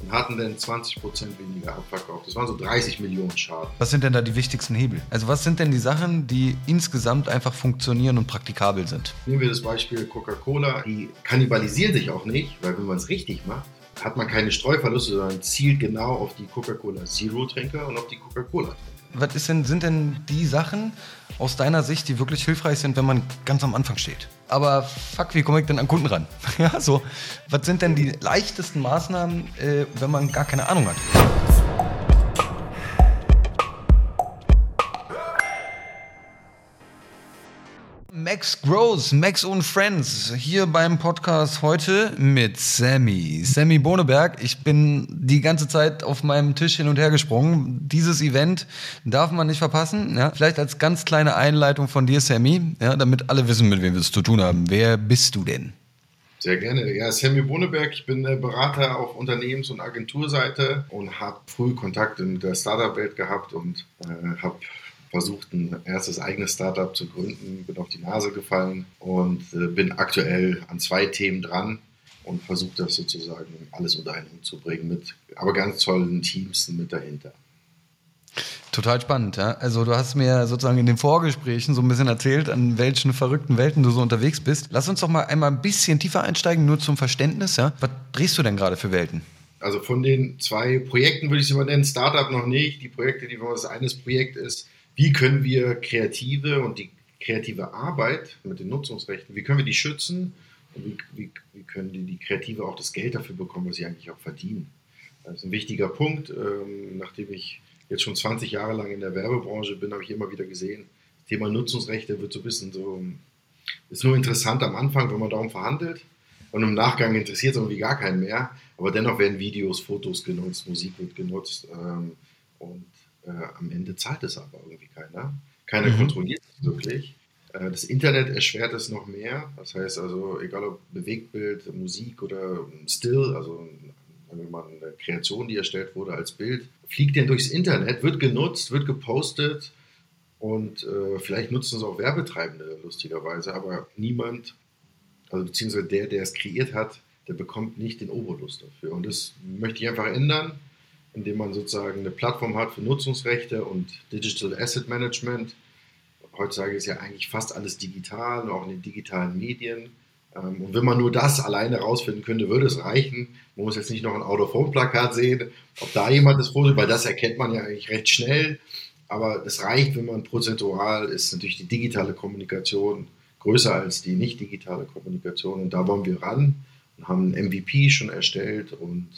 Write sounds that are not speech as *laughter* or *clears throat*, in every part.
und hatten dann 20% weniger abverkauft. Das waren so 30 Millionen Schaden. Was sind denn da die wichtigsten Hebel? Also was sind denn die Sachen, die insgesamt einfach funktionieren und praktikabel sind? Nehmen wir das Beispiel Coca-Cola. Die kannibalisieren sich auch nicht, weil wenn man es richtig macht, hat man keine Streuverluste, sondern zielt genau auf die Coca-Cola Zero-Trinker und auf die Coca-Cola-Trinker. Was denn, sind denn die Sachen aus deiner Sicht, die wirklich hilfreich sind, wenn man ganz am Anfang steht? Aber fuck, wie komme ich denn an Kunden ran? *laughs* ja, so. Was sind denn die leichtesten Maßnahmen, äh, wenn man gar keine Ahnung hat? Max Gross, Max und Friends, hier beim Podcast heute mit Sammy. Sammy Boneberg, ich bin die ganze Zeit auf meinem Tisch hin und her gesprungen. Dieses Event darf man nicht verpassen. Ja? Vielleicht als ganz kleine Einleitung von dir, Sammy, ja, damit alle wissen, mit wem wir es zu tun haben. Wer bist du denn? Sehr gerne. Ja, Sammy Boneberg, ich bin Berater auf Unternehmens- und Agenturseite und habe früh Kontakt in der Startup-Welt gehabt und äh, habe versucht, ein erstes eigenes Startup zu gründen, bin auf die Nase gefallen und äh, bin aktuell an zwei Themen dran und versuche das sozusagen alles unter einen Hut zu bringen, mit aber ganz tollen Teams mit dahinter. Total spannend, ja. Also du hast mir sozusagen in den Vorgesprächen so ein bisschen erzählt, an welchen verrückten Welten du so unterwegs bist. Lass uns doch mal einmal ein bisschen tiefer einsteigen, nur zum Verständnis, ja. Was drehst du denn gerade für Welten? Also von den zwei Projekten würde ich es immer nennen, Startup noch nicht. Die Projekte, die das eines Projekt ist, wie können wir Kreative und die kreative Arbeit mit den Nutzungsrechten, wie können wir die schützen und wie, wie, wie können die, die Kreative auch das Geld dafür bekommen, was sie eigentlich auch verdienen. Das ist ein wichtiger Punkt. Ähm, nachdem ich jetzt schon 20 Jahre lang in der Werbebranche bin, habe ich immer wieder gesehen, das Thema Nutzungsrechte wird so ein bisschen so, ist nur interessant am Anfang, wenn man darum verhandelt. Und im Nachgang interessiert es irgendwie gar keinen mehr. Aber dennoch werden Videos, Fotos genutzt, Musik wird genutzt. Ähm, und äh, am Ende zahlt es aber irgendwie keiner. Keiner mhm. kontrolliert es wirklich. Äh, das Internet erschwert es noch mehr. Das heißt also, egal ob Bewegtbild, Musik oder Still, also wenn man eine Kreation, die erstellt wurde als Bild, fliegt denn durchs Internet, wird genutzt, wird gepostet und äh, vielleicht nutzen es auch Werbetreibende lustigerweise, aber niemand, also beziehungsweise der, der es kreiert hat, der bekommt nicht den Obolus dafür. Und das möchte ich einfach ändern indem man sozusagen eine Plattform hat für Nutzungsrechte und Digital Asset Management. Heutzutage ist ja eigentlich fast alles digital, auch in den digitalen Medien. Ähm, und wenn man nur das alleine rausfinden könnte, würde es reichen. Man muss jetzt nicht noch ein Out-of-Home-Plakat sehen, ob da jemand das Foto, weil das erkennt man ja eigentlich recht schnell. Aber es reicht, wenn man prozentual ist, natürlich die digitale Kommunikation größer als die nicht digitale Kommunikation. Und da wollen wir ran und haben ein MVP schon erstellt und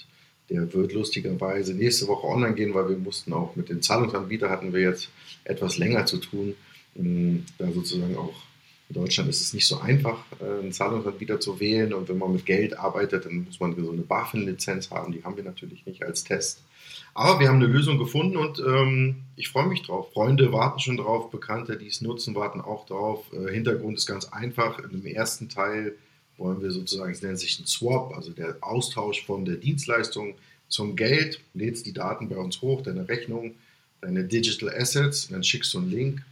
der wird lustigerweise nächste Woche online gehen, weil wir mussten auch mit den Zahlungsanbietern hatten wir jetzt etwas länger zu tun. Ähm, da sozusagen auch in Deutschland ist es nicht so einfach, äh, einen Zahlungsanbieter zu wählen. Und wenn man mit Geld arbeitet, dann muss man so eine BaFin-Lizenz haben. Die haben wir natürlich nicht als Test. Aber wir haben eine Lösung gefunden und ähm, ich freue mich drauf. Freunde warten schon drauf, Bekannte, die es nutzen, warten auch drauf. Äh, Hintergrund ist ganz einfach. Im ersten Teil wollen wir sozusagen, es nennt sich ein Swap, also der Austausch von der Dienstleistung zum Geld, lädst die Daten bei uns hoch, deine Rechnung, deine Digital Assets, und dann schickst du einen Link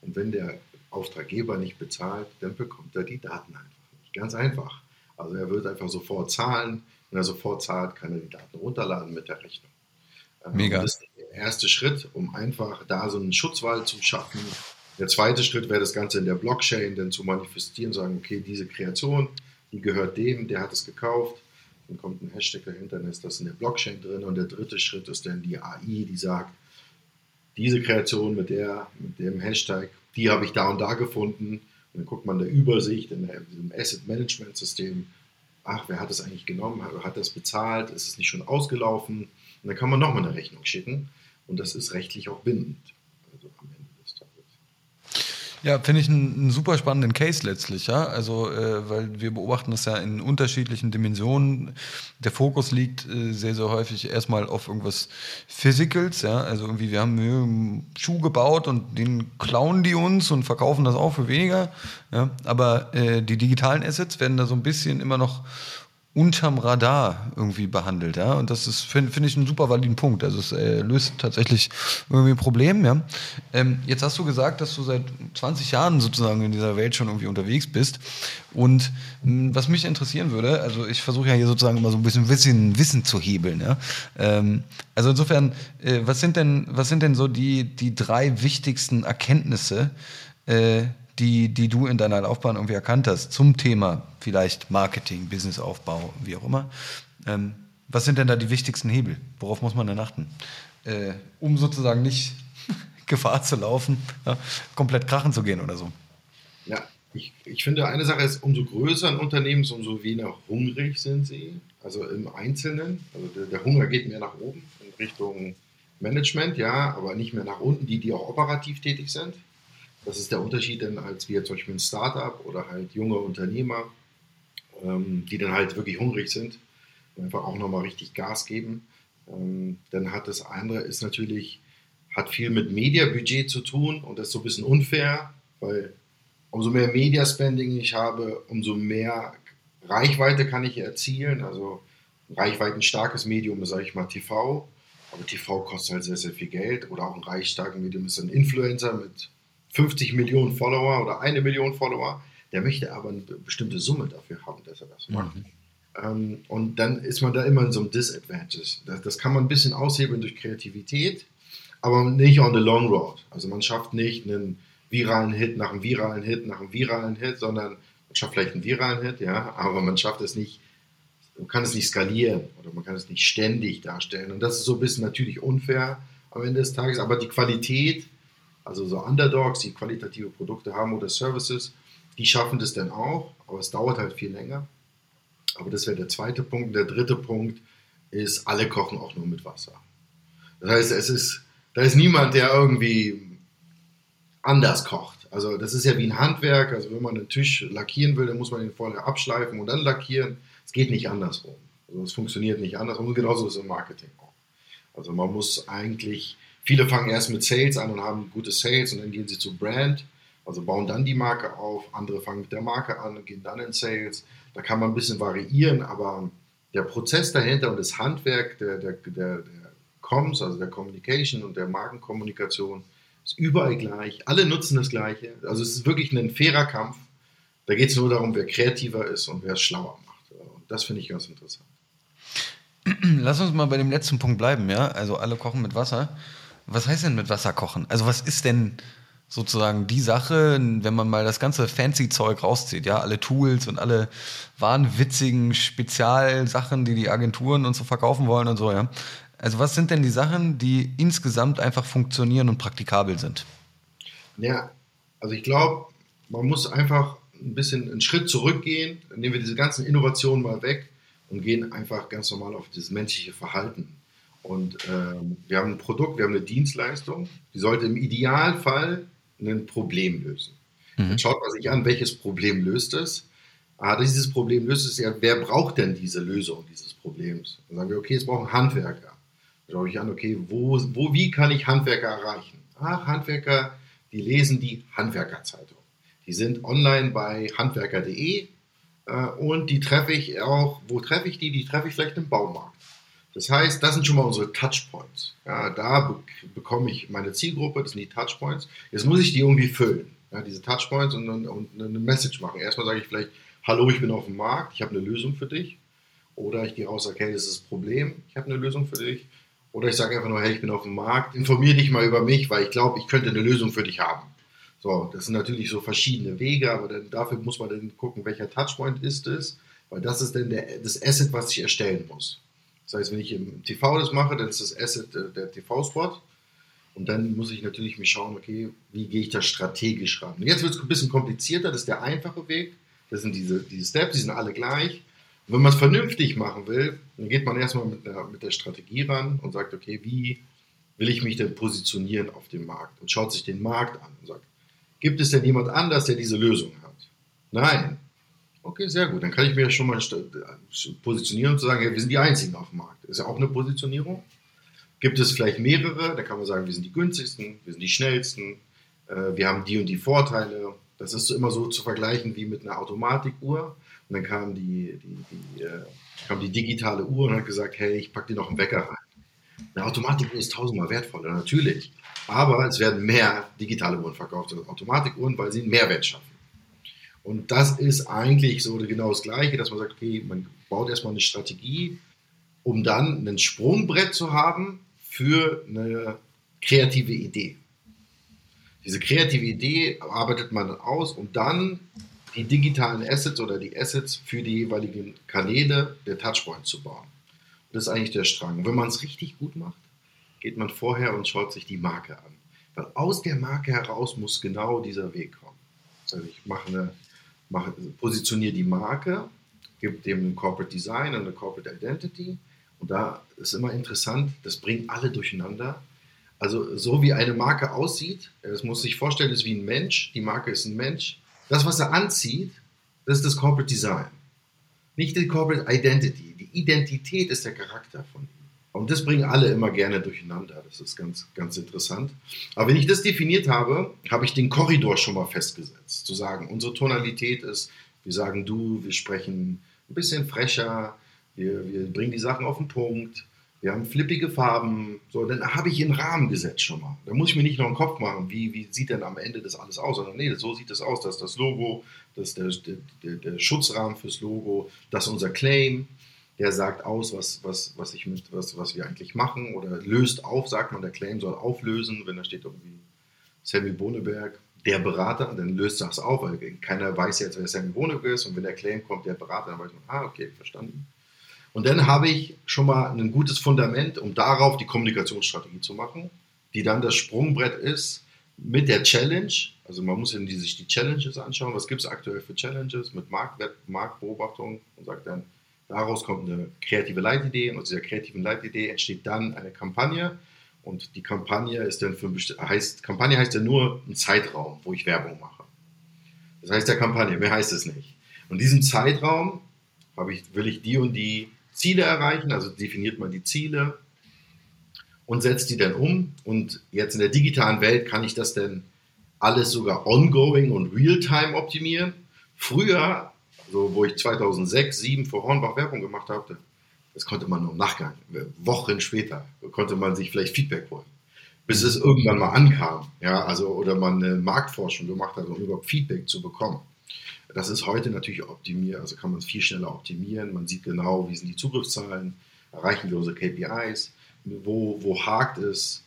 und wenn der Auftraggeber nicht bezahlt, dann bekommt er die Daten einfach nicht. Ganz einfach. Also er wird einfach sofort zahlen. Wenn er sofort zahlt, kann er die Daten runterladen mit der Rechnung. Ähm, Mega. Das ist der erste Schritt, um einfach da so einen Schutzwall zu schaffen. Der zweite Schritt wäre das Ganze in der Blockchain dann zu manifestieren, sagen, okay, diese Kreation die gehört dem, der hat es gekauft. Dann kommt ein Hashtag dahinter, dann ist das in der Blockchain drin. Und der dritte Schritt ist dann die AI, die sagt, diese Kreation mit, der, mit dem Hashtag, die habe ich da und da gefunden. Und dann guckt man der Übersicht in diesem Asset Management System, ach, wer hat das eigentlich genommen, hat das bezahlt, ist es nicht schon ausgelaufen? Und dann kann man nochmal eine Rechnung schicken. Und das ist rechtlich auch bindend. Ja, finde ich einen, einen, super spannenden Case letztlich, ja. Also, äh, weil wir beobachten das ja in unterschiedlichen Dimensionen. Der Fokus liegt äh, sehr, sehr häufig erstmal auf irgendwas Physicals, ja. Also irgendwie, wir haben einen Schuh gebaut und den klauen die uns und verkaufen das auch für weniger. Ja. Aber äh, die digitalen Assets werden da so ein bisschen immer noch unterm Radar irgendwie behandelt, ja. Und das ist, finde find ich, einen super validen Punkt. Also es äh, löst tatsächlich irgendwie ein Problem, ja. Ähm, jetzt hast du gesagt, dass du seit 20 Jahren sozusagen in dieser Welt schon irgendwie unterwegs bist. Und mh, hm, was mich interessieren würde, also ich versuche ja hier sozusagen immer so ein bisschen Wissen, Wissen zu hebeln, ja. Ähm, also insofern, äh, was sind denn, was sind denn so die, die drei wichtigsten Erkenntnisse, äh, die, die du in deiner Laufbahn irgendwie erkannt hast zum Thema vielleicht Marketing, Businessaufbau, wie auch immer. Ähm, was sind denn da die wichtigsten Hebel? Worauf muss man denn achten? Äh, um sozusagen nicht *laughs* Gefahr zu laufen, ja, komplett krachen zu gehen oder so. Ja, ich, ich finde, eine Sache ist, umso größer ein Unternehmen ist, umso weniger hungrig sind sie. Also im Einzelnen. Also der, der Hunger geht mehr nach oben in Richtung Management, ja, aber nicht mehr nach unten, die, die auch operativ tätig sind. Das ist der Unterschied dann, als wir zum Beispiel ein Startup oder halt junge Unternehmer, ähm, die dann halt wirklich hungrig sind und einfach auch nochmal richtig Gas geben. Ähm, dann hat das andere ist natürlich, hat viel mit Mediabudget zu tun und das ist so ein bisschen unfair, weil umso mehr Media-Spending ich habe, umso mehr Reichweite kann ich erzielen. Also Reichweite ein starkes Medium, sage ich mal TV. Aber TV kostet halt sehr, sehr viel Geld. Oder auch ein reichstarkes Medium ist ein Influencer mit 50 Millionen Follower oder eine Million Follower, der möchte aber eine bestimmte Summe dafür haben, dass er das macht. Mhm. Ähm, und dann ist man da immer in so einem Disadvantage. Das, das, kann man ein bisschen aushebeln durch Kreativität, aber nicht on the long road. Also man schafft nicht einen viralen Hit nach einem viralen Hit nach einem viralen Hit, sondern man schafft vielleicht einen viralen Hit, ja, aber man schafft es nicht, man kann es nicht skalieren oder man kann es nicht ständig darstellen. Und das ist so ein bisschen natürlich unfair am Ende des Tages, aber die Qualität also so Underdogs, die qualitative Produkte haben oder Services, die schaffen das dann auch, aber es dauert halt viel länger. Aber das wäre der zweite Punkt. Der dritte Punkt ist, alle kochen auch nur mit Wasser. Das heißt, es ist, da ist niemand, der irgendwie anders kocht. Also das ist ja wie ein Handwerk. Also wenn man einen Tisch lackieren will, dann muss man ihn vorher abschleifen und dann lackieren. Es geht nicht andersrum. Also es funktioniert nicht andersrum. Und genauso ist es im Marketing auch. Also man muss eigentlich Viele fangen erst mit Sales an und haben gute Sales und dann gehen sie zu Brand, also bauen dann die Marke auf. Andere fangen mit der Marke an und gehen dann in Sales. Da kann man ein bisschen variieren, aber der Prozess dahinter und das Handwerk der, der, der, der Comms, also der Communication und der Markenkommunikation, ist überall gleich. Alle nutzen das Gleiche. Also es ist wirklich ein fairer Kampf. Da geht es nur darum, wer kreativer ist und wer es schlauer macht. Und das finde ich ganz interessant. *clears throat* Lass uns mal bei dem letzten Punkt bleiben, ja. Also alle kochen mit Wasser. Was heißt denn mit Wasser kochen? Also was ist denn sozusagen die Sache, wenn man mal das ganze fancy Zeug rauszieht, ja, alle Tools und alle wahnwitzigen Spezialsachen, die die Agenturen und so verkaufen wollen und so, ja. Also was sind denn die Sachen, die insgesamt einfach funktionieren und praktikabel sind? Ja, also ich glaube, man muss einfach ein bisschen einen Schritt zurückgehen, nehmen wir diese ganzen Innovationen mal weg und gehen einfach ganz normal auf das menschliche Verhalten und ähm, wir haben ein Produkt, wir haben eine Dienstleistung, die sollte im Idealfall ein Problem lösen. Mhm. Dann schaut man sich an, welches Problem löst es. Ah, dieses Problem löst es ja, wer braucht denn diese Lösung dieses Problems? Dann sagen wir, okay, es brauchen Handwerker. Dann schaue ich an, okay, wo, wo, wie kann ich Handwerker erreichen? Ach, Handwerker, die lesen die Handwerkerzeitung. Die sind online bei handwerker.de äh, und die treffe ich auch, wo treffe ich die? Die treffe ich vielleicht im Baumarkt. Das heißt, das sind schon mal unsere Touchpoints. Ja, da be bekomme ich meine Zielgruppe, das sind die Touchpoints. Jetzt muss ich die irgendwie füllen, ja, diese Touchpoints und, und, eine Message machen. Erstmal sage ich vielleicht, hallo, ich bin auf dem Markt, ich habe eine Lösung für dich. Oder ich gehe raus, okay, das ist das Problem, ich habe eine Lösung für dich. Oder ich sage einfach nur, hey, ich bin auf dem Markt, informiere dich mal über mich, weil ich glaube, ich könnte eine Lösung für dich haben. So, das sind natürlich so verschiedene Wege, aber dann, dafür muss man dann gucken, welcher Touchpoint ist es, weil das ist dann der, das Asset, was ich erstellen muss. Das heißt, wenn ich im TV das mache, dann ist das Asset äh, der TV-Spot. Und dann muss ich natürlich mich schauen, okay, wie gehe ich da strategisch ran. Und jetzt wird es ein bisschen komplizierter, das ist der einfache Weg. Das sind diese, diese Steps, die sind alle gleich. Und wenn man es vernünftig machen will, dann geht man erstmal mit der, mit der Strategie ran und sagt, okay, wie will ich mich denn positionieren auf dem Markt? Und schaut sich den Markt an und sagt, gibt es denn jemand anders, der diese Lösung hat? Nein. Okay, sehr gut. Dann kann ich mir schon mal positionieren und sagen, ja, wir sind die Einzigen auf dem Markt. Ist ja auch eine Positionierung. Gibt es vielleicht mehrere? Da kann man sagen, wir sind die günstigsten, wir sind die schnellsten, äh, wir haben die und die Vorteile. Das ist immer so zu vergleichen wie mit einer Automatikuhr, Und dann kam die, die, die, äh, kam die digitale Uhr und hat gesagt, hey, ich packe dir noch einen Wecker rein. Eine Automatikuhr ist tausendmal wertvoller, natürlich. Aber es werden mehr digitale Uhren verkauft als Automatikuhren, weil sie einen Mehrwert schaffen. Und das ist eigentlich so genau das Gleiche, dass man sagt, okay, man baut erstmal eine Strategie, um dann ein Sprungbrett zu haben für eine kreative Idee. Diese kreative Idee arbeitet man dann aus, um dann die digitalen Assets oder die Assets für die jeweiligen Kanäle der Touchpoint zu bauen. Das ist eigentlich der Strang. wenn man es richtig gut macht, geht man vorher und schaut sich die Marke an. Weil aus der Marke heraus muss genau dieser Weg kommen. Also ich mache eine, mache, positioniere die Marke, gebe dem ein Corporate Design und eine Corporate Identity. Und da ist immer interessant, das bringt alle durcheinander. Also so wie eine Marke aussieht, das muss sich vorstellen, ist wie ein Mensch. Die Marke ist ein Mensch. Das, was er anzieht, das ist das Corporate Design. Nicht die Corporate Identity. Die Identität ist der Charakter von ihm. Und das bringen alle immer gerne durcheinander. Das ist ganz, ganz interessant. Aber wenn ich das definiert habe, habe ich den Korridor schon mal festgesetzt. Zu sagen, unsere Tonalität ist, wir sagen du, wir sprechen ein bisschen frecher, wir, wir bringen die Sachen auf den Punkt, wir haben flippige Farben. So, dann habe ich einen Rahmen gesetzt schon mal. Da muss ich mir nicht noch einen Kopf machen, wie, wie sieht denn am Ende das alles aus, sondern nee, so sieht es aus. Das ist das Logo, das ist der, der, der Schutzrahmen fürs Logo, das ist unser Claim. Der sagt aus, was, was, was, ich mit, was, was wir eigentlich machen oder löst auf, sagt man, der Claim soll auflösen, wenn da steht irgendwie Sammy Boneberg, der Berater, dann löst das auf, weil keiner weiß jetzt, wer Sammy Boneberg ist und wenn der Claim kommt, der Berater, dann weiß man, ah, okay, verstanden. Und dann habe ich schon mal ein gutes Fundament, um darauf die Kommunikationsstrategie zu machen, die dann das Sprungbrett ist mit der Challenge. Also man muss sich die Challenges anschauen. Was gibt es aktuell für Challenges mit Marktbeobachtung und sagt dann, daraus kommt eine kreative Leitidee und aus dieser kreativen Leitidee entsteht dann eine Kampagne. Und die Kampagne ist dann für heißt, Kampagne heißt ja nur ein Zeitraum, wo ich Werbung mache. Das heißt der Kampagne, mehr heißt es nicht. Und in diesem Zeitraum ich, will ich die und die Ziele erreichen, also definiert man die Ziele und setzt die dann um. Und jetzt in der digitalen Welt kann ich das denn alles sogar ongoing und real-time optimieren. Früher, so wo ich 2006, 2007 für Hornbach Werbung gemacht habe, das konnte man nur im Nachgang, Wochen später, konnte man sich vielleicht Feedback holen. Bis es irgendwann mal ankam, ja, also, oder man eine Marktforschung gemacht hat, um überhaupt Feedback zu bekommen. Das ist heute natürlich optimiert, also kann man es viel schneller optimieren. Man sieht genau, wie sind die Zugriffszahlen, erreichen wir unsere KPIs, wo, wo hakt es.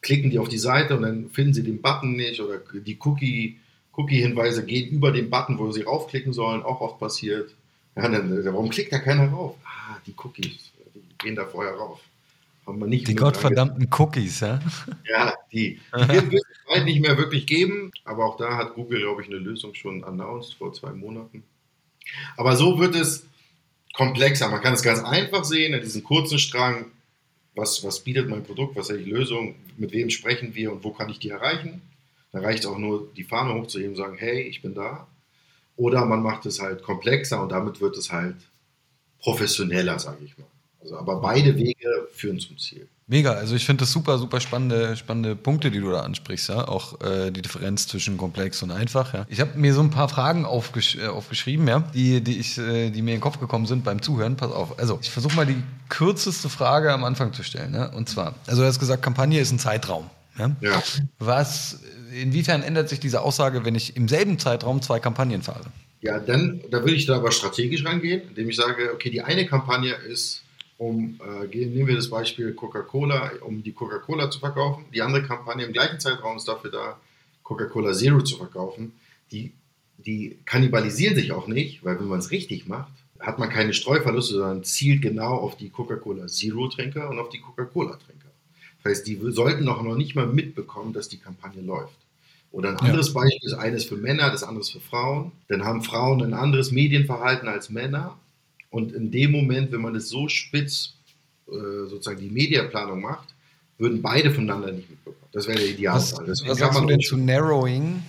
Klicken die auf die Seite und dann finden sie den Button nicht oder die Cookie, Cookie-Hinweise gehen über den Button, wo sie raufklicken sollen, auch oft passiert. Ja, dann, warum klickt da keiner rauf? Ah, die Cookies, die gehen da vorher rauf. Haben wir nicht die gottverdammten Cookies, ja? *laughs* Ja, die. Die wird es bald nicht mehr wirklich geben, aber auch da hat Google, glaube ich, eine Lösung schon announced vor zwei Monaten. Aber so wird es komplexer. Man kann es ganz einfach sehen in diesem kurzen Strang. Was, was bietet mein Produkt? Was ist die Lösung? Mit wem sprechen wir und wo kann ich die erreichen? Da reicht auch nur, die Fahne hochzuheben und sagen, hey, ich bin da. Oder man macht es halt komplexer und damit wird es halt professioneller, sage ich mal. Also, aber beide Wege führen zum Ziel. Mega, also ich finde das super, super spannende, spannende Punkte, die du da ansprichst, ja. Auch äh, die Differenz zwischen komplex und einfach, ja. Ich habe mir so ein paar Fragen aufgesch äh, aufgeschrieben, ja, die, die, ich, äh, die mir in den Kopf gekommen sind beim Zuhören. Pass auf. Also, ich versuche mal die kürzeste Frage am Anfang zu stellen. Ja? Und zwar, also du hast gesagt, Kampagne ist ein Zeitraum. Ja? ja. Was, inwiefern ändert sich diese Aussage, wenn ich im selben Zeitraum zwei Kampagnen fahre? Ja, dann, da würde ich da aber strategisch rangehen, indem ich sage, okay, die eine Kampagne ist um, äh, nehmen wir das Beispiel Coca-Cola, um die Coca-Cola zu verkaufen. Die andere Kampagne im gleichen Zeitraum ist dafür da, Coca-Cola Zero zu verkaufen. Die, die kannibalisieren sich auch nicht, weil wenn man es richtig macht, hat man keine Streuverluste, sondern zielt genau auf die Coca-Cola Zero-Trinker und auf die Coca-Cola-Trinker. Das heißt, die sollten auch noch nicht mal mitbekommen, dass die Kampagne läuft. Oder ein anderes ja. Beispiel ist eines für Männer, das andere für Frauen. Dann haben Frauen ein anderes Medienverhalten als Männer und in dem Moment, wenn man es so spitz äh, sozusagen die Mediaplanung macht, würden beide voneinander nicht mitbekommen. Das wäre der Idealfall. Was, was sagst du denn zu Narrowing,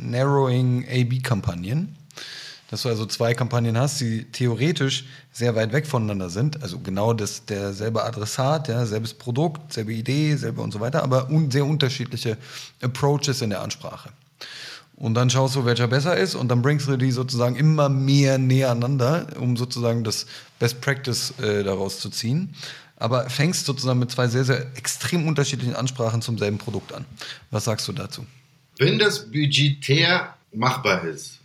Narrowing AB-Kampagnen? Dass du also zwei Kampagnen hast, die theoretisch sehr weit weg voneinander sind. Also genau das, derselbe Adressat, ja, selbes Produkt, selbe Idee, selbe und so weiter, aber un, sehr unterschiedliche Approaches in der Ansprache. Und dann schaust du, welcher besser ist und dann bringst du die sozusagen immer mehr nebeneinander, um sozusagen das Best Practice äh, daraus zu ziehen. Aber fängst sozusagen mit zwei sehr, sehr extrem unterschiedlichen Ansprachen zum selben Produkt an. Was sagst du dazu? Wenn das budgetär machbar ist,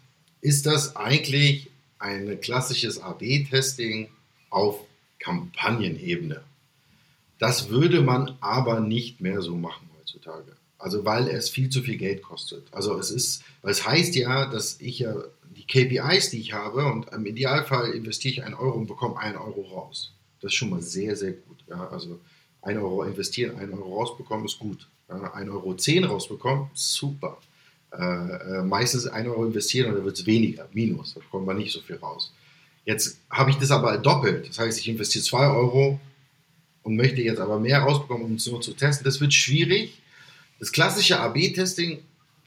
ist das eigentlich ein klassisches AB-Testing auf Kampagnenebene. Das würde man aber nicht mehr so machen heutzutage. Also weil es viel zu viel Geld kostet. Also es ist, weil es heißt ja, dass ich ja die KPIs, die ich habe, und im Idealfall investiere ich einen Euro und bekomme einen Euro raus. Das ist schon mal sehr, sehr gut. Ja, also ein Euro investieren, einen Euro rausbekommen, ist gut. Ja, ein Euro zehn rausbekommen, super. Äh, äh, meistens ein Euro investieren und dann wird es weniger, minus, da bekommt man nicht so viel raus. Jetzt habe ich das aber doppelt. Das heißt, ich investiere zwei Euro und möchte jetzt aber mehr rausbekommen, um es nur zu testen. Das wird schwierig das klassische AB-Testing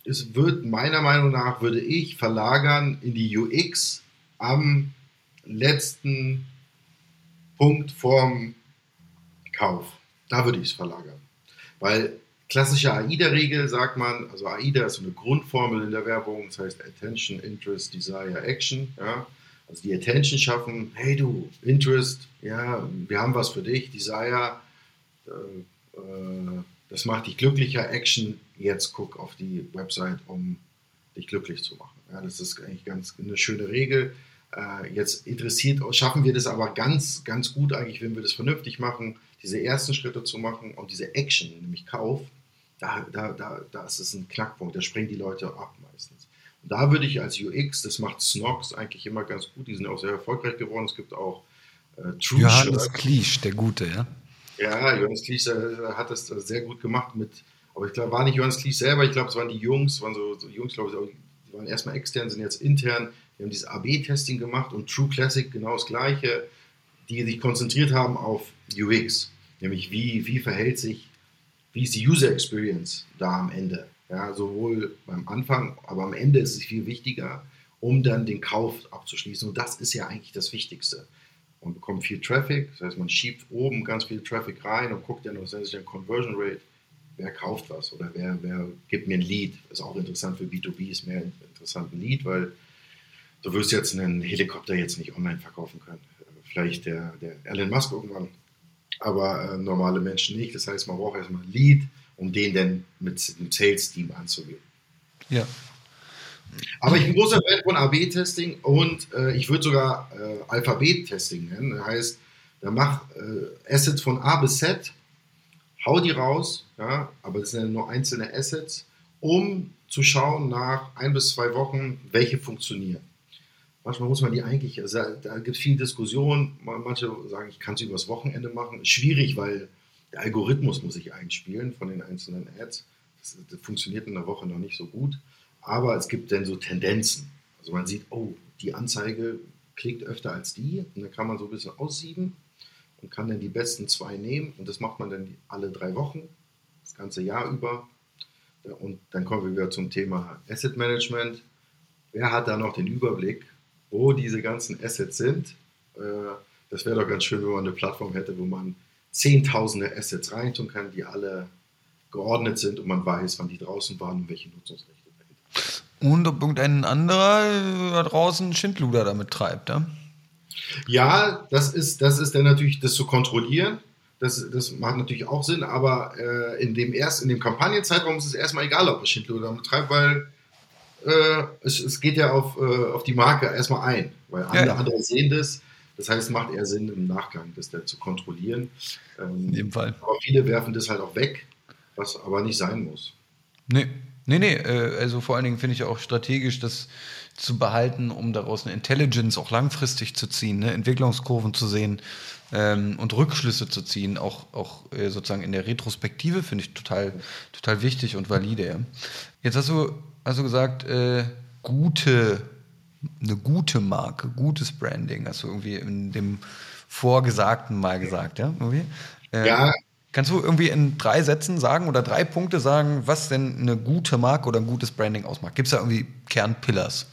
es wird meiner Meinung nach, würde ich verlagern in die UX am letzten Punkt vorm Kauf. Da würde ich es verlagern. Weil klassische AIDA-Regel sagt man, also AIDA ist so eine Grundformel in der Werbung, das heißt Attention, Interest, Desire, Action. Ja? Also die Attention schaffen, hey du, Interest, ja, wir haben was für dich, Desire, äh, äh, das macht dich glücklicher. Action, jetzt guck auf die Website, um dich glücklich zu machen. Ja, das ist eigentlich ganz eine schöne Regel. Äh, jetzt interessiert, schaffen wir das aber ganz, ganz gut eigentlich, wenn wir das vernünftig machen, diese ersten Schritte zu machen und diese Action, nämlich Kauf, da, da, da, da ist es ein Knackpunkt, da springen die Leute ab meistens. Und da würde ich als UX, das macht Snox eigentlich immer ganz gut, die sind auch sehr erfolgreich geworden. Es gibt auch äh, True Johannes Kliesch, der Gute, ja. Ja, Johannes Klisch äh, hat das äh, sehr gut gemacht mit, aber ich glaube, war nicht Johannes Klisch selber, ich glaube, es waren die Jungs, waren so, so Jungs, glaube ich, die waren erstmal extern, sind jetzt intern, die haben dieses AB-Testing gemacht und True Classic genau das gleiche, die sich konzentriert haben auf UX, nämlich wie, wie verhält sich, wie ist die User Experience da am Ende. Ja, sowohl beim Anfang, aber am Ende ist es viel wichtiger, um dann den Kauf abzuschließen. Und das ist ja eigentlich das Wichtigste. Man bekommt viel Traffic, das heißt, man schiebt oben ganz viel Traffic rein und guckt ja noch letztendlich ein Conversion Rate. Wer kauft was oder wer, wer gibt mir ein Lead? Ist auch interessant für B2B, ist mehr interessant ein Lead, weil du wirst jetzt einen Helikopter jetzt nicht online verkaufen können. Vielleicht der, der Elon Musk irgendwann, aber äh, normale Menschen nicht. Das heißt, man braucht erstmal ein Lead, um den dann mit dem Sales-Team anzugehen. Ja, aber ich bin großer Fan von AB-Testing und äh, ich würde sogar äh, Alphabet-Testing nennen. Das heißt, da mach äh, Assets von A bis Z, hau die raus, ja, aber das sind ja nur einzelne Assets, um zu schauen nach ein bis zwei Wochen, welche funktionieren. Manchmal muss man die eigentlich, also da gibt es viel Diskussion. Manche sagen, ich kann es übers Wochenende machen. Schwierig, weil der Algorithmus muss sich einspielen von den einzelnen Ads. Das, das funktioniert in der Woche noch nicht so gut. Aber es gibt dann so Tendenzen. Also man sieht, oh, die Anzeige klickt öfter als die. Und dann kann man so ein bisschen aussieben und kann dann die besten zwei nehmen. Und das macht man dann alle drei Wochen, das ganze Jahr über. Und dann kommen wir wieder zum Thema Asset Management. Wer hat da noch den Überblick, wo diese ganzen Assets sind? Äh, das wäre doch ganz schön, wenn man eine Plattform hätte, wo man zehntausende Assets reintun kann, die alle geordnet sind und man weiß, wann die draußen waren und welche Nutzungsrechte. Und ob irgendein anderer da draußen Schindluder damit treibt, ja? Ja, das ist, das ist dann natürlich, das zu kontrollieren. Das, das macht natürlich auch Sinn, aber äh, in dem erst in dem Kampagnenzeitraum ist es erstmal egal, ob er Schindluder damit treibt, weil äh, es, es, geht ja auf, äh, auf die Marke erstmal ein, weil andere, ja. andere sehen das. Das heißt, es macht eher Sinn im Nachgang, das da zu kontrollieren. Ähm, in dem Fall. Aber viele werfen das halt auch weg, was aber nicht sein muss. Nee, Nee, nee, äh, also vor allen Dingen finde ich auch strategisch, das zu behalten, um daraus eine Intelligence auch langfristig zu ziehen, ne? Entwicklungskurven zu sehen ähm, und Rückschlüsse zu ziehen, auch, auch äh, sozusagen in der Retrospektive, finde ich total, total wichtig und valide. Ja? Jetzt hast du, hast du gesagt, äh, gute, eine gute Marke, gutes Branding, hast du irgendwie in dem Vorgesagten mal gesagt, ja? Äh, ja, Kannst du irgendwie in drei Sätzen sagen oder drei Punkte sagen, was denn eine gute Marke oder ein gutes Branding ausmacht? Gibt es da irgendwie Kernpillars?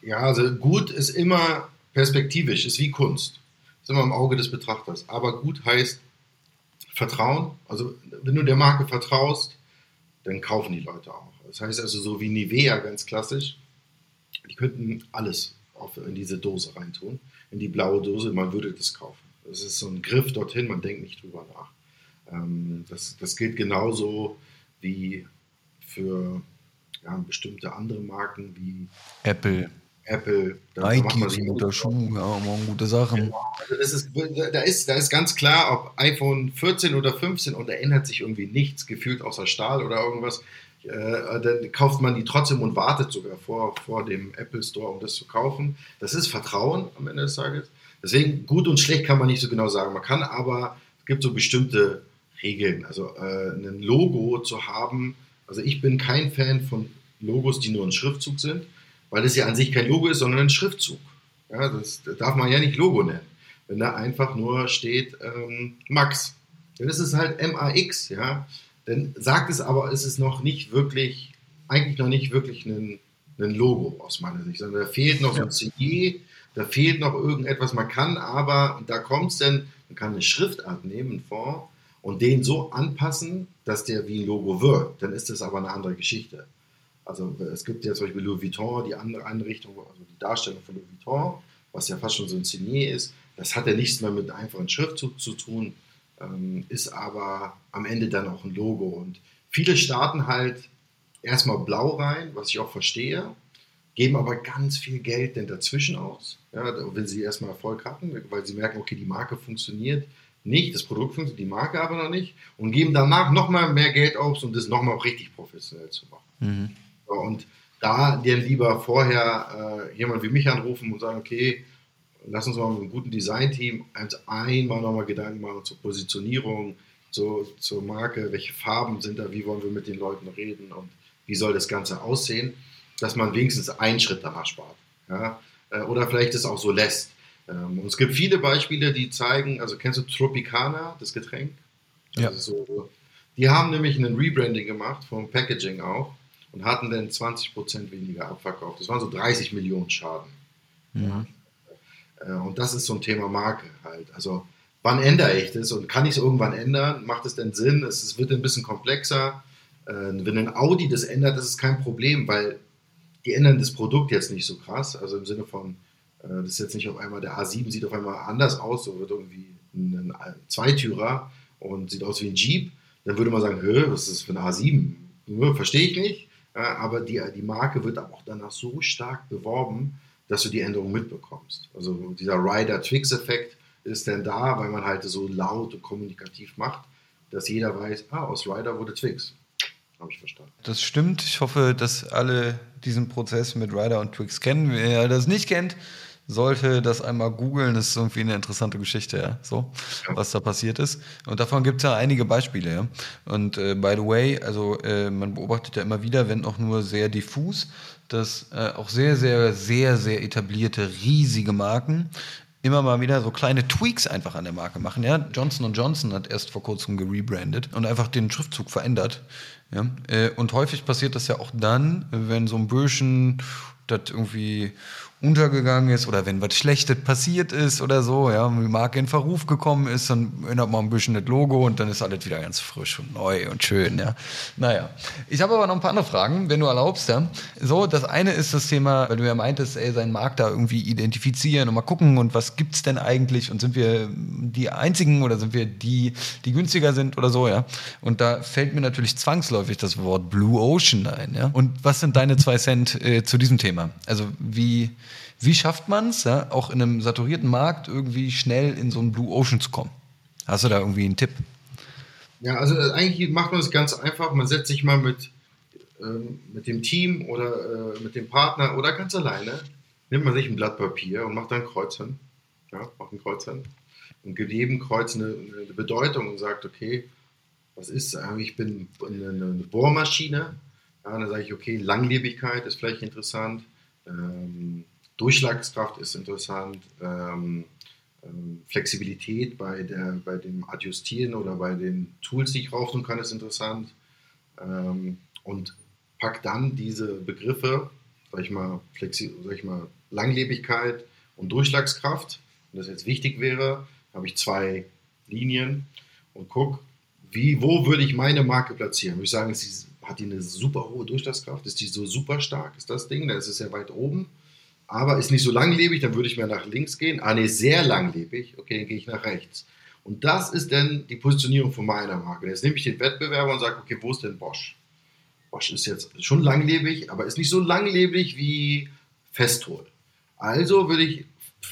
Ja, also gut ist immer perspektivisch, ist wie Kunst. Ist immer im Auge des Betrachters. Aber gut heißt Vertrauen. Also wenn du der Marke vertraust, dann kaufen die Leute auch. Das heißt also, so wie Nivea ganz klassisch, die könnten alles auf, in diese Dose reintun, in die blaue Dose, man würde das kaufen. Das ist so ein Griff dorthin, man denkt nicht drüber nach. Ähm, das, das gilt genauso wie für ja, bestimmte andere Marken wie Apple. Apple. Da Nike ist ein guter Schuh, ja, morgen gute Sachen. Genau. Also das ist, da, ist, da ist ganz klar, ob iPhone 14 oder 15 und da ändert sich irgendwie nichts, gefühlt außer Stahl oder irgendwas. Äh, dann kauft man die trotzdem und wartet sogar vor, vor dem Apple Store, um das zu kaufen. Das ist Vertrauen am Ende des Tages. Deswegen gut und schlecht kann man nicht so genau sagen. Man kann aber, es gibt so bestimmte Regeln. Also äh, ein Logo zu haben, also ich bin kein Fan von Logos, die nur ein Schriftzug sind, weil das ja an sich kein Logo ist, sondern ein Schriftzug. Ja, das darf man ja nicht Logo nennen, wenn da einfach nur steht ähm, Max. Dann ist es halt MAX, ja. Dann sagt es aber, ist es noch nicht wirklich, eigentlich noch nicht wirklich ein, ein Logo aus meiner Sicht, sondern da fehlt noch ja. so ein CE, da fehlt noch irgendetwas. Man kann aber, und da kommt es dann, man kann eine Schriftart nehmen, einen Fond, und den so anpassen, dass der wie ein Logo wirkt. Dann ist das aber eine andere Geschichte. Also es gibt ja zum Beispiel Louis Vuitton, die andere Einrichtung, also die Darstellung von Louis Vuitton, was ja fast schon so ein Signet ist. Das hat ja nichts mehr mit einfachen Schriftzug zu tun, ist aber am Ende dann auch ein Logo. Und viele starten halt erstmal blau rein, was ich auch verstehe, geben aber ganz viel Geld denn dazwischen aus, ja, wenn sie erstmal Erfolg hatten, weil sie merken, okay, die Marke funktioniert nicht, das Produkt funktioniert, die Marke aber noch nicht und geben danach nochmal mehr Geld aus, um das nochmal richtig professionell zu machen. Mhm. Und da dir lieber vorher äh, jemand wie mich anrufen und sagen, okay, lass uns mal mit einem guten Design-Team einmal nochmal Gedanken machen zur Positionierung, zur, zur Marke, welche Farben sind da, wie wollen wir mit den Leuten reden und wie soll das Ganze aussehen, dass man wenigstens einen Schritt danach spart. Ja? Äh, oder vielleicht es auch so lässt. Ähm, und es gibt viele Beispiele, die zeigen, also kennst du Tropicana, das Getränk? Ja. So, die haben nämlich ein Rebranding gemacht, vom Packaging auch, und hatten dann 20% weniger abverkauft. Das waren so 30 Millionen Schaden. Ja. Äh, und das ist so ein Thema Marke halt. Also wann ändere ich das und kann ich es irgendwann ändern? Macht es denn Sinn? Es wird ein bisschen komplexer. Äh, wenn ein Audi das ändert, ist es kein Problem, weil die ändern das Produkt jetzt nicht so krass. Also im Sinne von, äh, das ist jetzt nicht auf einmal, der A7 sieht auf einmal anders aus, so wird irgendwie ein Zweitürer und sieht aus wie ein Jeep. Dann würde man sagen, was ist das für ein A7? Verstehe ich nicht. Aber die, die Marke wird auch danach so stark beworben, dass du die Änderung mitbekommst. Also dieser Rider-Twix-Effekt ist dann da, weil man halt so laut und kommunikativ macht, dass jeder weiß, ah, aus Rider wurde Twix. Habe ich verstanden. Das stimmt. Ich hoffe, dass alle diesen Prozess mit Rider und Twix kennen. Wer das nicht kennt, sollte das einmal googeln. Das ist irgendwie eine interessante Geschichte, ja, so, ja. was da passiert ist. Und davon gibt es ja einige Beispiele, ja. Und äh, by the way, also äh, man beobachtet ja immer wieder, wenn auch nur sehr diffus, dass äh, auch sehr, sehr, sehr, sehr etablierte, riesige Marken immer mal wieder so kleine Tweaks einfach an der Marke machen. Ja? Johnson Johnson hat erst vor kurzem gerebrandet und einfach den Schriftzug verändert. Ja? Äh, und häufig passiert das ja auch dann, wenn so ein bisschen das irgendwie untergegangen ist oder wenn was Schlechtes passiert ist oder so, ja, die Marke in Verruf gekommen ist, dann ändert man ein bisschen das Logo und dann ist alles wieder ganz frisch und neu und schön, ja. Naja. Ich habe aber noch ein paar andere Fragen, wenn du erlaubst, ja. So, das eine ist das Thema, weil du ja meintest, ey, seinen Markt da irgendwie identifizieren und mal gucken und was gibt's denn eigentlich und sind wir die einzigen oder sind wir die, die günstiger sind oder so, ja. Und da fällt mir natürlich zwangsläufig das Wort Blue Ocean ein, ja. Und was sind deine zwei Cent äh, zu diesem Thema? Also wie, wie schafft man es, ja, auch in einem saturierten Markt irgendwie schnell in so einen Blue Ocean zu kommen? Hast du da irgendwie einen Tipp? Ja, also äh, eigentlich macht man es ganz einfach. Man setzt sich mal mit, ähm, mit dem Team oder äh, mit dem Partner oder ganz alleine, nimmt man sich ein Blatt Papier und macht dann ein Kreuz hin. Ja, macht ein Kreuz hin und gibt jedem Kreuz eine, eine Bedeutung und sagt, okay, was ist, äh, ich bin eine, eine Bohrmaschine. Ja, dann sage ich, okay, Langlebigkeit ist vielleicht interessant. Ähm, Durchschlagskraft ist interessant, ähm, ähm, Flexibilität bei, der, bei dem Adjustieren oder bei den Tools, die ich raufnehmen kann, ist interessant. Ähm, und pack dann diese Begriffe, sag ich mal, Flexi sag ich mal, Langlebigkeit und Durchschlagskraft, wenn das jetzt wichtig wäre, habe ich zwei Linien und guck, wie, wo würde ich meine Marke platzieren? Würde ich sagen, sie hat die eine super hohe Durchschlagskraft, ist die so super stark, ist das Ding, da ist es ja weit oben, aber ist nicht so langlebig, dann würde ich mehr nach links gehen. Ah, nee, sehr langlebig, okay, dann gehe ich nach rechts. Und das ist dann die Positionierung von meiner Marke. Jetzt nehme ich den Wettbewerber und sage, okay, wo ist denn Bosch? Bosch ist jetzt schon langlebig, aber ist nicht so langlebig wie Festool. Also würde ich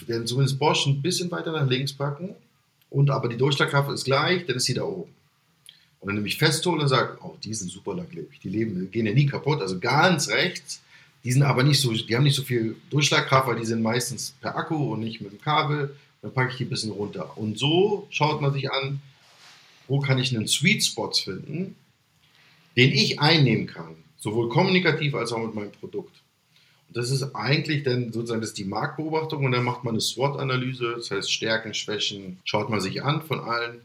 denn zumindest Bosch ein bisschen weiter nach links packen und aber die Durchschlagkraft ist gleich, dann ist sie da oben. Und dann nehme ich Festool und sage, oh, die sind super langlebig, die leben, gehen ja nie kaputt, also ganz rechts. Die sind aber nicht so, die haben nicht so viel Durchschlagkraft, weil die sind meistens per Akku und nicht mit dem Kabel. Dann packe ich die ein bisschen runter. Und so schaut man sich an, wo kann ich einen Sweet Spot finden, den ich einnehmen kann, sowohl kommunikativ als auch mit meinem Produkt. Und das ist eigentlich dann sozusagen das die Marktbeobachtung und dann macht man eine SWOT-Analyse, das heißt Stärken, Schwächen, schaut man sich an von allen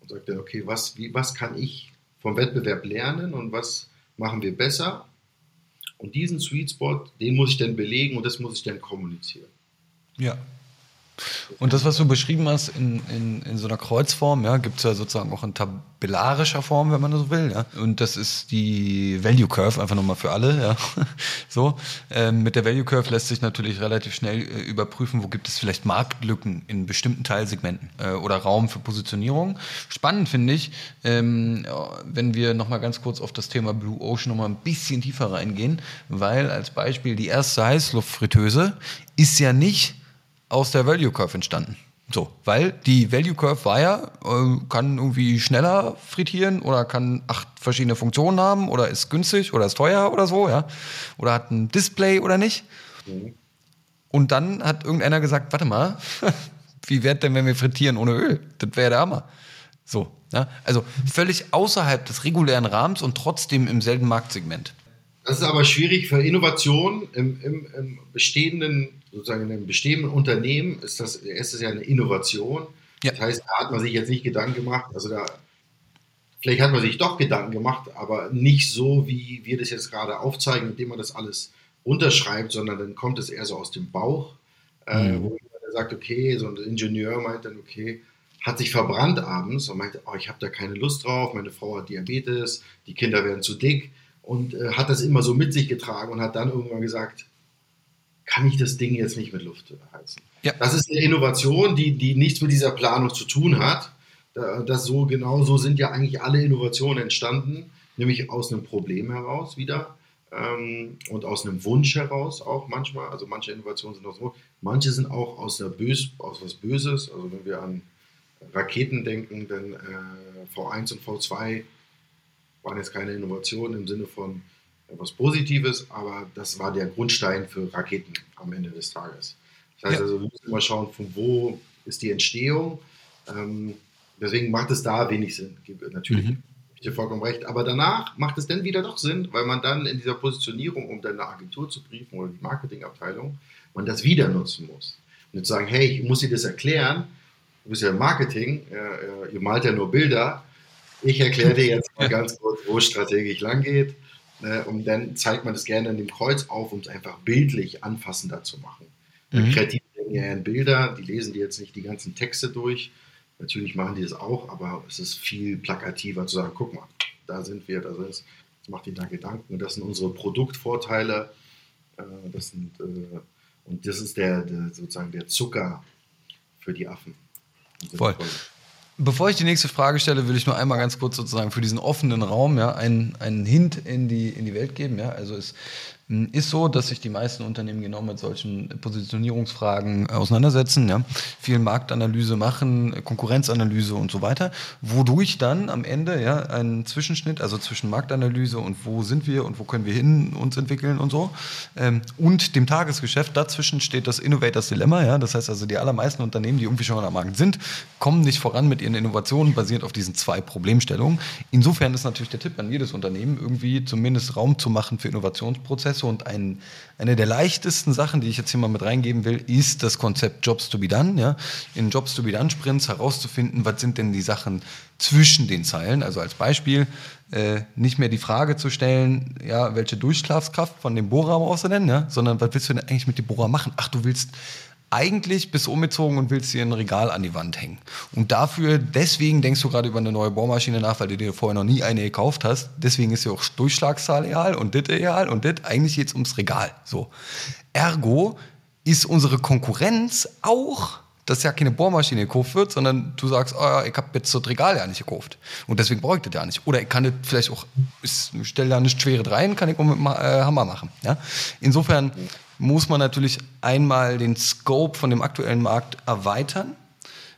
und sagt dann, okay, was, wie, was kann ich vom Wettbewerb lernen und was machen wir besser? Und diesen Sweet Spot, den muss ich dann belegen und das muss ich dann kommunizieren. Ja, und das, was du beschrieben hast in, in, in so einer Kreuzform, ja, gibt es ja sozusagen auch in tabellarischer Form, wenn man so will. Ja. Und das ist die Value Curve, einfach nochmal für alle. Ja. *laughs* so, ähm, mit der Value Curve lässt sich natürlich relativ schnell äh, überprüfen, wo gibt es vielleicht Marktlücken in bestimmten Teilsegmenten äh, oder Raum für Positionierung. Spannend finde ich, ähm, wenn wir nochmal ganz kurz auf das Thema Blue Ocean nochmal ein bisschen tiefer reingehen, weil als Beispiel die erste Heißluftfritteuse ist ja nicht aus der Value Curve entstanden. So, weil die Value Curve war ja, äh, kann irgendwie schneller frittieren oder kann acht verschiedene Funktionen haben oder ist günstig oder ist teuer oder so, ja. Oder hat ein Display oder nicht. Mhm. Und dann hat irgendeiner gesagt, warte mal, *laughs* wie wäre denn, wenn wir frittieren ohne Öl? Das wäre der Hammer. So, ja. Also völlig außerhalb des regulären Rahmens und trotzdem im selben Marktsegment. Das ist aber schwierig für Innovation im, im, im bestehenden sozusagen in einem bestehenden Unternehmen ist das, ist das ja eine Innovation. Ja. Das heißt, da hat man sich jetzt nicht Gedanken gemacht, also da, vielleicht hat man sich doch Gedanken gemacht, aber nicht so, wie wir das jetzt gerade aufzeigen, indem man das alles unterschreibt, sondern dann kommt es eher so aus dem Bauch, äh, mhm. wo man sagt, okay, so ein Ingenieur meint dann, okay, hat sich verbrannt abends und meinte, oh, ich habe da keine Lust drauf, meine Frau hat Diabetes, die Kinder werden zu dick und äh, hat das immer so mit sich getragen und hat dann irgendwann gesagt, kann ich das Ding jetzt nicht mit Luft heizen. Ja. Das ist eine Innovation, die, die nichts mit dieser Planung zu tun hat. Das so genau so sind ja eigentlich alle Innovationen entstanden, nämlich aus einem Problem heraus wieder ähm, und aus einem Wunsch heraus auch manchmal. Also manche Innovationen sind aus Wunsch, manche sind auch aus, der Bös, aus was Böses. Also wenn wir an Raketen denken, dann äh, V1 und V2 waren jetzt keine Innovationen im Sinne von etwas Positives, aber das war der Grundstein für Raketen am Ende des Tages. Das heißt ja. also, wir müssen immer schauen, von wo ist die Entstehung. Ähm, deswegen macht es da wenig Sinn. Natürlich, mhm. ich dir vollkommen recht. Aber danach macht es dann wieder doch Sinn, weil man dann in dieser Positionierung, um dann eine Agentur zu briefen oder die Marketingabteilung, man das wieder nutzen muss. Und jetzt sagen, hey, ich muss dir das erklären. Du bist ja im Marketing, äh, ihr malt ja nur Bilder. Ich erkläre dir jetzt mal ganz kurz, wo es strategisch lang geht äh, und dann zeigt man das gerne in dem Kreuz auf, um es einfach bildlich anfassender zu machen. Mhm. Kreative ja in Bilder, die lesen die jetzt nicht die ganzen Texte durch. Natürlich machen die das auch, aber es ist viel plakativer zu sagen, guck mal, da sind wir, da sind das macht ihnen da Gedanken. Das sind unsere Produktvorteile. Äh, das sind, äh, und das ist der, der, sozusagen der Zucker für die Affen. Voll. Bevor ich die nächste Frage stelle, will ich nur einmal ganz kurz sozusagen für diesen offenen Raum ja, einen, einen Hint in die, in die Welt geben. Ja. Also es ist so, dass sich die meisten Unternehmen genau mit solchen Positionierungsfragen auseinandersetzen, ja, viel Marktanalyse machen, Konkurrenzanalyse und so weiter, wodurch dann am Ende ja ein Zwischenschnitt, also zwischen Marktanalyse und wo sind wir und wo können wir hin uns entwickeln und so, ähm, und dem Tagesgeschäft, dazwischen steht das Innovators Dilemma, ja, das heißt also die allermeisten Unternehmen, die irgendwie schon am Markt sind, kommen nicht voran mit ihren Innovationen basierend auf diesen zwei Problemstellungen. Insofern ist natürlich der Tipp an jedes Unternehmen, irgendwie zumindest Raum zu machen für Innovationsprozesse Prozesse und ein, eine der leichtesten Sachen, die ich jetzt hier mal mit reingeben will, ist das Konzept Jobs to be done. Ja? In Jobs to be done Sprints herauszufinden, was sind denn die Sachen zwischen den Zeilen. Also als Beispiel äh, nicht mehr die Frage zu stellen, ja, welche Durchschlafskraft von dem Bohrer brauchst du denn, ja? sondern was willst du denn eigentlich mit dem Bohrer machen? Ach, du willst eigentlich bist du umgezogen und willst dir ein Regal an die Wand hängen. Und dafür, deswegen denkst du gerade über eine neue Bohrmaschine nach, weil du dir vorher noch nie eine gekauft hast. Deswegen ist ja auch Durchschlagszahl egal und dit egal und dit. Eigentlich geht es ums Regal. So. Ergo ist unsere Konkurrenz auch dass ja keine Bohrmaschine gekauft wird, sondern du sagst, oh ja, ich habe jetzt das Regal ja nicht gekauft. Und deswegen brauche ich das ja nicht. Oder ich kann das vielleicht auch, ich stelle da nicht Schweres rein, kann ich auch mit dem äh, Hammer machen. Ja? Insofern muss man natürlich einmal den Scope von dem aktuellen Markt erweitern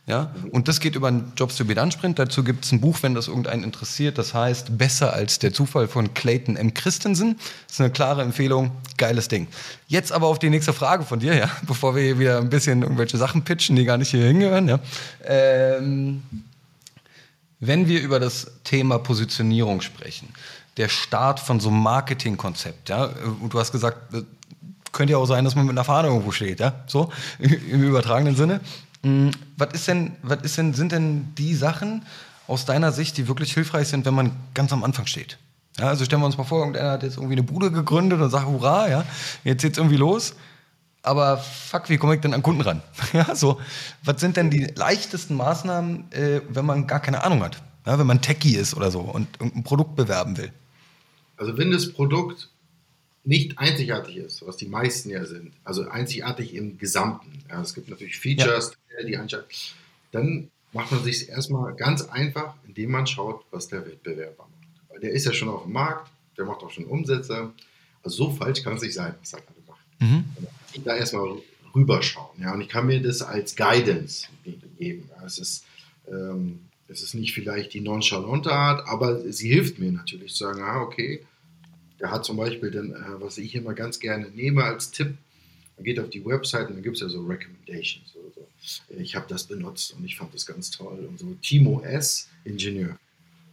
ja? Und das geht über einen Jobs to be done Sprint. Dazu gibt es ein Buch, wenn das irgendeinen interessiert. Das heißt Besser als der Zufall von Clayton M. Christensen. Das ist eine klare Empfehlung. Geiles Ding. Jetzt aber auf die nächste Frage von dir, ja? *laughs* bevor wir hier wieder ein bisschen irgendwelche Sachen pitchen, die gar nicht hier hingehören. Ja? Ähm, wenn wir über das Thema Positionierung sprechen, der Start von so einem Marketingkonzept, ja, und du hast gesagt, könnte ja auch sein, dass man mit einer Fahne irgendwo steht, ja, so *laughs* im übertragenen Sinne. Mm, was ist denn, was ist denn, sind denn die Sachen aus deiner Sicht, die wirklich hilfreich sind, wenn man ganz am Anfang steht? Ja, also stellen wir uns mal vor, irgendeiner hat jetzt irgendwie eine Bude gegründet und sagt, hurra, ja, jetzt geht's irgendwie los. Aber fuck, wie komme ich denn an Kunden ran? *laughs* ja, so, was sind denn die leichtesten Maßnahmen, äh, wenn man gar keine Ahnung hat? Ja, wenn man Techie ist oder so und irgendein Produkt bewerben will? Also wenn das Produkt nicht einzigartig ist, was die meisten ja sind, also einzigartig im Gesamten. Ja, es gibt natürlich Features, ja. die anschaut, dann macht man sich erstmal ganz einfach, indem man schaut, was der Wettbewerber macht. Weil der ist ja schon auf dem Markt, der macht auch schon Umsätze. Also so falsch kann es nicht sein, was er gerade macht. Mhm. Ich da erstmal rüberschauen. Ja, und ich kann mir das als Guidance geben. Ja, es ist ähm, es ist nicht vielleicht die nonchalante Art, aber sie hilft mir natürlich zu sagen, ah, okay, der hat zum Beispiel dann, äh, was ich immer ganz gerne nehme als Tipp, man geht auf die Website und dann gibt es ja so Recommendations oder so. Ich habe das benutzt und ich fand das ganz toll und so. Timo S. Ingenieur.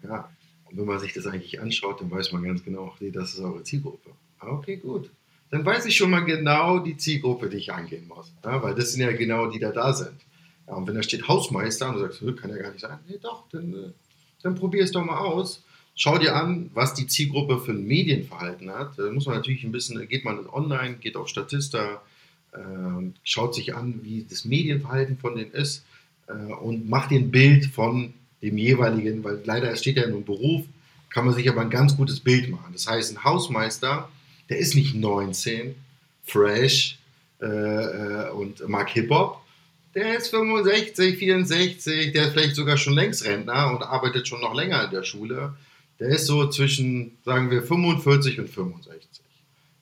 Ja, und wenn man sich das eigentlich anschaut, dann weiß man ganz genau, nee, das ist eure Zielgruppe. Ah, okay, gut. Dann weiß ich schon mal genau die Zielgruppe, die ich angehen muss. Ja, weil das sind ja genau die, die da da sind. Ja, und wenn da steht Hausmeister und du sagst, kann ja gar nicht sein, nee, doch, dann, äh, dann probier es doch mal aus. Schau dir an, was die Zielgruppe für ein Medienverhalten hat. Da muss man natürlich ein bisschen, geht man online, geht auf Statista, äh, schaut sich an, wie das Medienverhalten von denen ist äh, und macht ein Bild von dem jeweiligen, weil leider es steht ja in einem Beruf, kann man sich aber ein ganz gutes Bild machen. Das heißt, ein Hausmeister, der ist nicht 19, fresh äh, äh, und mag Hip-Hop, der ist 65, 64, der ist vielleicht sogar schon längst Rentner und arbeitet schon noch länger in der Schule der ist so zwischen, sagen wir, 45 und 65.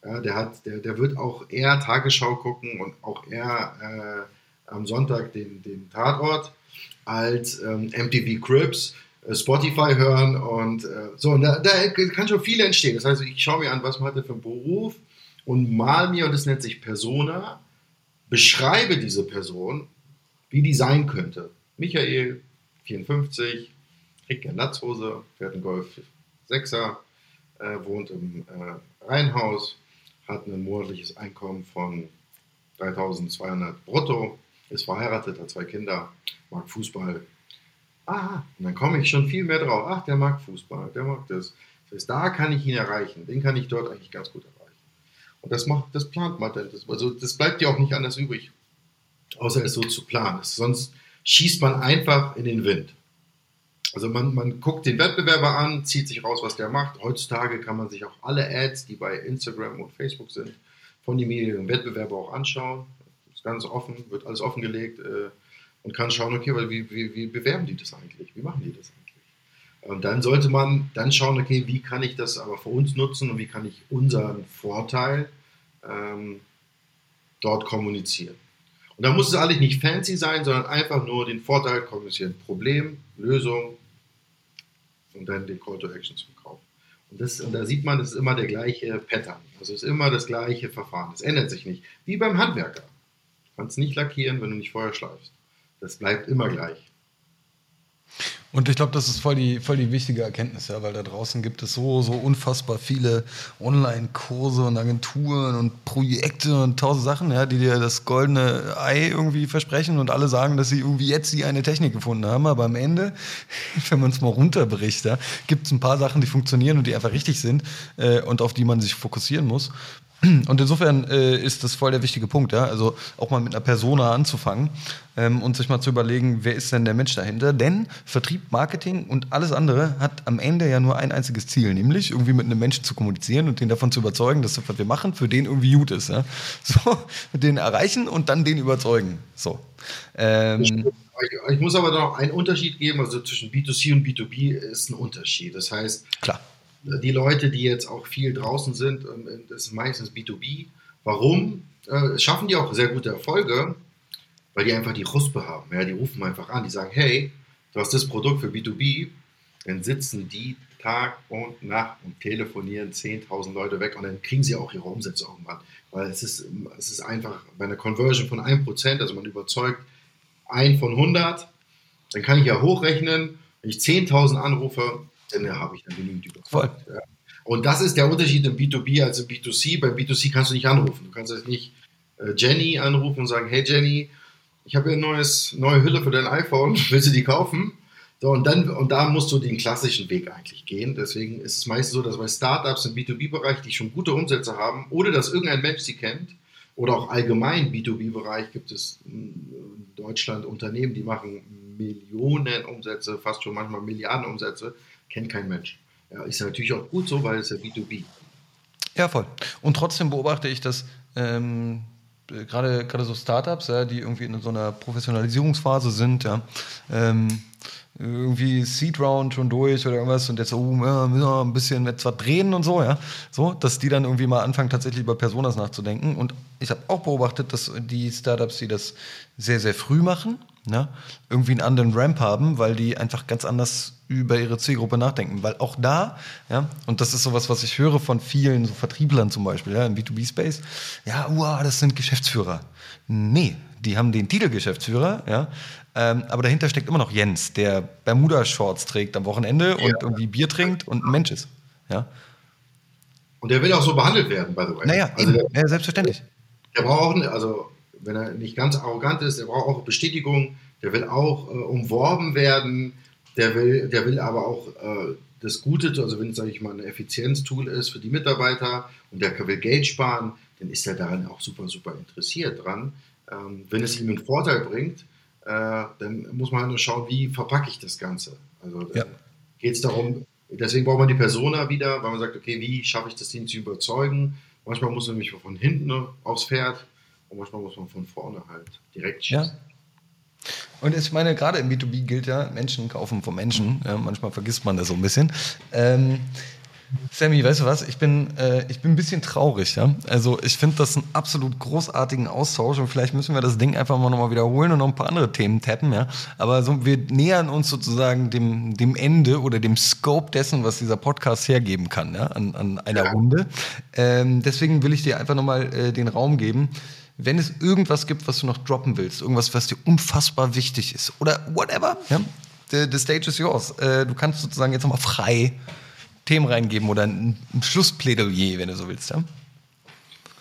Ja, der, hat, der, der wird auch eher Tagesschau gucken und auch eher äh, am Sonntag den, den Tatort als ähm, MTV Cribs, äh, Spotify hören und äh, so. Und da, da, kann schon viel entstehen. Das heißt, ich schaue mir an, was man hat für einen Beruf und mal mir, und das nennt sich Persona, beschreibe diese Person, wie die sein könnte. Michael, 54, trägt gerne Latzhose, fährt einen Golf 6er, äh, wohnt im äh, Reihenhaus, hat ein monatliches Einkommen von 3200 brutto, ist verheiratet, hat zwei Kinder, mag Fußball. Ah, und dann komme ich schon viel mehr drauf. Ach, der mag Fußball, der mag das. Das heißt, da kann ich ihn erreichen. Den kann ich dort eigentlich ganz gut erreichen. Und das macht, das plant man dann. Das, also das bleibt ja auch nicht anders übrig, außer es so zu planen. Sonst schießt man einfach in den Wind. Also man, man guckt den Wettbewerber an, zieht sich raus, was der macht. Heutzutage kann man sich auch alle Ads, die bei Instagram und Facebook sind, von dem jeweiligen Wettbewerber auch anschauen. Das ist ganz offen, wird alles offengelegt äh, und kann schauen, okay, wie, wie, wie bewerben die das eigentlich? Wie machen die das eigentlich? Und dann sollte man dann schauen, okay, wie kann ich das aber für uns nutzen und wie kann ich unseren Vorteil ähm, dort kommunizieren. Und da muss es eigentlich nicht fancy sein, sondern einfach nur den Vorteil kommunizieren. Problem, Lösung, und dann den Call to Action zum Kauf. Und, das, und da sieht man, das ist immer der gleiche Pattern. Also es ist immer das gleiche Verfahren. Es ändert sich nicht. Wie beim Handwerker. Du kannst nicht lackieren, wenn du nicht Feuer schleifst. Das bleibt immer gleich. Und ich glaube, das ist voll die, voll die wichtige Erkenntnis, ja, weil da draußen gibt es so, so unfassbar viele Online-Kurse und Agenturen und Projekte und tausend Sachen, ja, die dir das goldene Ei irgendwie versprechen und alle sagen, dass sie irgendwie jetzt die eine Technik gefunden haben. Aber am Ende, *laughs* wenn man es mal runterbricht, ja, gibt es ein paar Sachen, die funktionieren und die einfach richtig sind äh, und auf die man sich fokussieren muss. Und insofern äh, ist das voll der wichtige Punkt, ja. Also auch mal mit einer Persona anzufangen ähm, und sich mal zu überlegen, wer ist denn der Mensch dahinter? Denn Vertrieb, Marketing und alles andere hat am Ende ja nur ein einziges Ziel, nämlich irgendwie mit einem Menschen zu kommunizieren und den davon zu überzeugen, dass das, was wir machen, für den irgendwie gut ist. Ja? *laughs* So, den erreichen und dann den überzeugen. So. Ähm, ich, ich muss aber noch einen Unterschied geben, also zwischen B2C und B2B ist ein Unterschied. Das heißt, klar die Leute, die jetzt auch viel draußen sind, ähm, das ist meistens B2B. Warum? Äh, schaffen die auch sehr gute Erfolge, weil die einfach die Ruspe haben. Ja, die rufen einfach an, die sagen, hey, du hast das Produkt für B2B, dann sitzen die Tag und Nacht und telefonieren 10.000 Leute weg und dann kriegen sie auch ihre Umsätze irgendwann. Weil es ist, es ist einfach bei einer Conversion von 1%, also man überzeugt ein von 100, dann kann ich ja hochrechnen, wenn ich 10.000 anrufe, dann habe ich dann genügend überzeugt. Ja. Und das ist der Unterschied im B2B als im B2C. Beim B2C kannst du nicht anrufen. Du kannst jetzt nicht äh, Jenny anrufen und sagen, hey Jenny, ich habe hier eine neues, neue Hülle für dein iPhone, *laughs* willst du die kaufen? So, und, dann, und da musst du den klassischen Weg eigentlich gehen. Deswegen ist es meistens so, dass bei Startups im B2B-Bereich, die schon gute Umsätze haben, ohne dass irgendein Mensch sie kennt, oder auch allgemein im B2B-Bereich gibt es in Deutschland Unternehmen, die machen Millionen Umsätze, fast schon manchmal Milliarden Umsätze, kennt kein Mensch. Ja, ist natürlich auch gut so, weil es ja B2B. Ja, voll. Und trotzdem beobachte ich, dass ähm, gerade gerade so Startups, ja, die irgendwie in so einer Professionalisierungsphase sind, ja, ähm, irgendwie Seed Round schon durch oder irgendwas und jetzt oh, ja, müssen wir ein bisschen etwas drehen und so, ja, so, dass die dann irgendwie mal anfangen tatsächlich über Personas nachzudenken und ich habe auch beobachtet, dass die Startups, die das sehr sehr früh machen, ja, irgendwie einen anderen Ramp haben, weil die einfach ganz anders über ihre Zielgruppe nachdenken. Weil auch da, ja, und das ist sowas, was ich höre von vielen so Vertrieblern zum Beispiel, ja, im B2B-Space, ja, uah, das sind Geschäftsführer. Nee, die haben den Titel Geschäftsführer, ja, ähm, aber dahinter steckt immer noch Jens, der Bermuda-Shorts trägt am Wochenende und irgendwie Bier trinkt und ein Mensch ist. Ja. Und der will auch so behandelt werden, by the way. Naja, also der, ja, selbstverständlich. Der braucht auch, also wenn er nicht ganz arrogant ist, der braucht auch Bestätigung, der will auch äh, umworben werden, der will, der will aber auch äh, das Gute, also wenn es, sage ich mal, ein Effizienztool ist für die Mitarbeiter und der will Geld sparen, dann ist er daran auch super, super interessiert dran. Ähm, wenn es ihm einen Vorteil bringt, äh, dann muss man halt nur schauen, wie verpacke ich das Ganze. Also ja. geht es darum, deswegen braucht man die Persona wieder, weil man sagt, okay, wie schaffe ich das, den zu überzeugen? Manchmal muss man nämlich von hinten aufs Pferd und manchmal muss man von vorne halt direkt schießen. Ja. Und ich meine, gerade im B2B gilt ja, Menschen kaufen von Menschen. Ja, manchmal vergisst man das so ein bisschen. Ähm, Sammy, weißt du was? Ich bin, äh, ich bin ein bisschen traurig. Ja? Also ich finde das einen absolut großartigen Austausch und vielleicht müssen wir das Ding einfach mal nochmal wiederholen und noch ein paar andere Themen tappen. Ja? Aber so, wir nähern uns sozusagen dem, dem Ende oder dem Scope dessen, was dieser Podcast hergeben kann ja? an, an einer. Runde. Ähm, deswegen will ich dir einfach nochmal äh, den Raum geben wenn es irgendwas gibt, was du noch droppen willst, irgendwas, was dir unfassbar wichtig ist oder whatever, ja, the, the stage is yours. Äh, du kannst sozusagen jetzt nochmal frei Themen reingeben oder ein, ein Schlussplädoyer, wenn du so willst. Ja?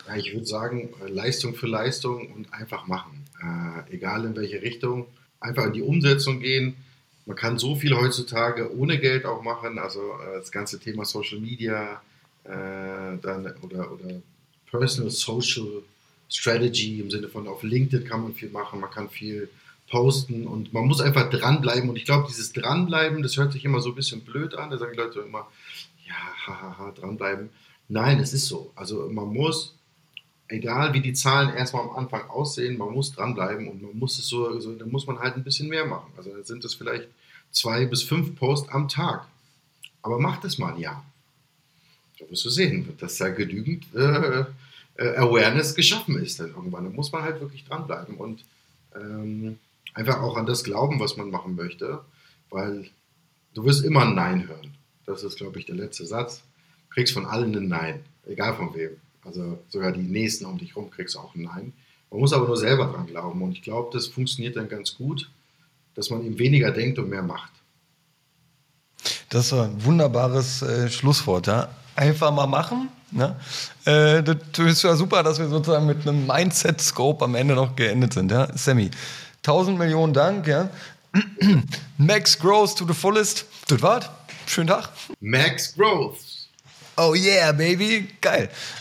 ja ich würde sagen, Leistung für Leistung und einfach machen. Äh, egal in welche Richtung, einfach in die Umsetzung gehen. Man kann so viel heutzutage ohne Geld auch machen, also äh, das ganze Thema Social Media äh, dann, oder, oder Personal Social Strategy im Sinne von auf LinkedIn kann man viel machen, man kann viel posten und man muss einfach dranbleiben. Und ich glaube, dieses Dranbleiben, das hört sich immer so ein bisschen blöd an. Da sagen die Leute immer, ja, hahaha, dranbleiben. Nein, es ist so. Also man muss, egal wie die Zahlen erstmal am Anfang aussehen, man muss dranbleiben und man muss es so, so da muss man halt ein bisschen mehr machen. Also dann sind es vielleicht zwei bis fünf Posts am Tag. Aber macht es mal Jahr. Da wirst du sehen, dass da genügend äh, äh, Awareness geschaffen ist dann irgendwann. Da muss man halt wirklich dranbleiben und ähm, einfach auch an das glauben, was man machen möchte, weil du wirst immer ein Nein hören. Das ist, glaube ich, der letzte Satz. Du kriegst von allen ein Nein, egal von wem. Also sogar die Nächsten um dich rum kriegst auch ein Nein. Man muss aber nur selber dran glauben und ich glaube, das funktioniert dann ganz gut, dass man eben weniger denkt und mehr macht. Das ist ein wunderbares äh, Schlusswort. Ja? Einfach mal machen Ne? Äh, das ist ja super, dass wir sozusagen mit einem Mindset-Scope am Ende noch geendet sind. Ja? Sammy, tausend Millionen Dank. Ja? *clears throat* Max Growth to the fullest. Das war's. Schönen Tag. Max Growth. Oh yeah, baby. Geil.